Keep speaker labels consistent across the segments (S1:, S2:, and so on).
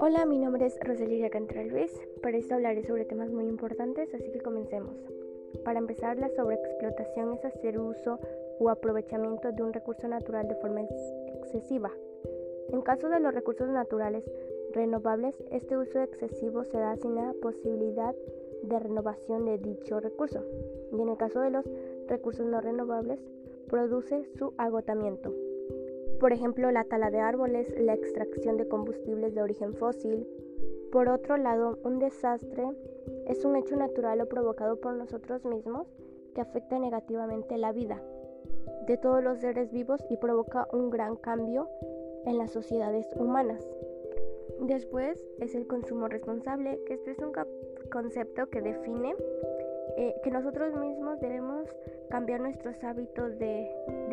S1: Hola, mi nombre es Rosaliria Cantral Luis. Para esto hablaré sobre temas muy importantes, así que comencemos. Para empezar, la sobreexplotación es hacer uso o aprovechamiento de un recurso natural de forma excesiva. En caso de los recursos naturales renovables, este uso excesivo se da sin la posibilidad de renovación de dicho recurso. Y en el caso de los recursos no renovables, produce su agotamiento. Por ejemplo, la tala de árboles, la extracción de combustibles de origen fósil. Por otro lado, un desastre es un hecho natural o provocado por nosotros mismos que afecta negativamente la vida de todos los seres vivos y provoca un gran cambio en las sociedades humanas. Después es el consumo responsable, que este es un concepto que define eh, que nosotros mismos debemos cambiar nuestros hábitos de,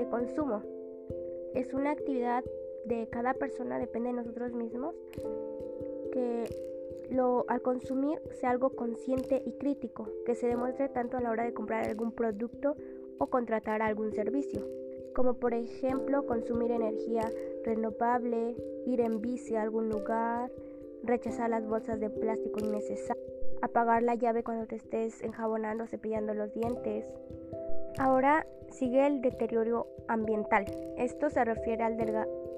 S1: consumo. Es una actividad de cada persona, depende de nosotros mismos, que lo, al consumir sea algo consciente y crítico, que se demuestre tanto a la hora de comprar algún producto o contratar algún servicio, como por ejemplo consumir energía renovable, ir en bici a algún lugar, rechazar las bolsas de plástico innecesarias, apagar la llave cuando te estés enjabonando cepillando los dientes. Ahora sigue el deterioro ambiental. Esto se refiere al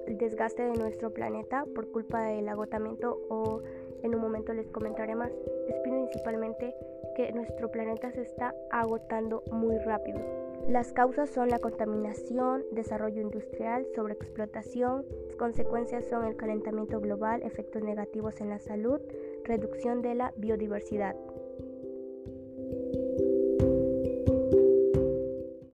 S1: desgaste de nuestro planeta por culpa del agotamiento o en un momento les comentaré más. Es principalmente que nuestro planeta se está agotando muy rápido. Las causas son la contaminación, desarrollo industrial, sobreexplotación. Las consecuencias son el calentamiento global, efectos negativos en la salud, reducción de la biodiversidad.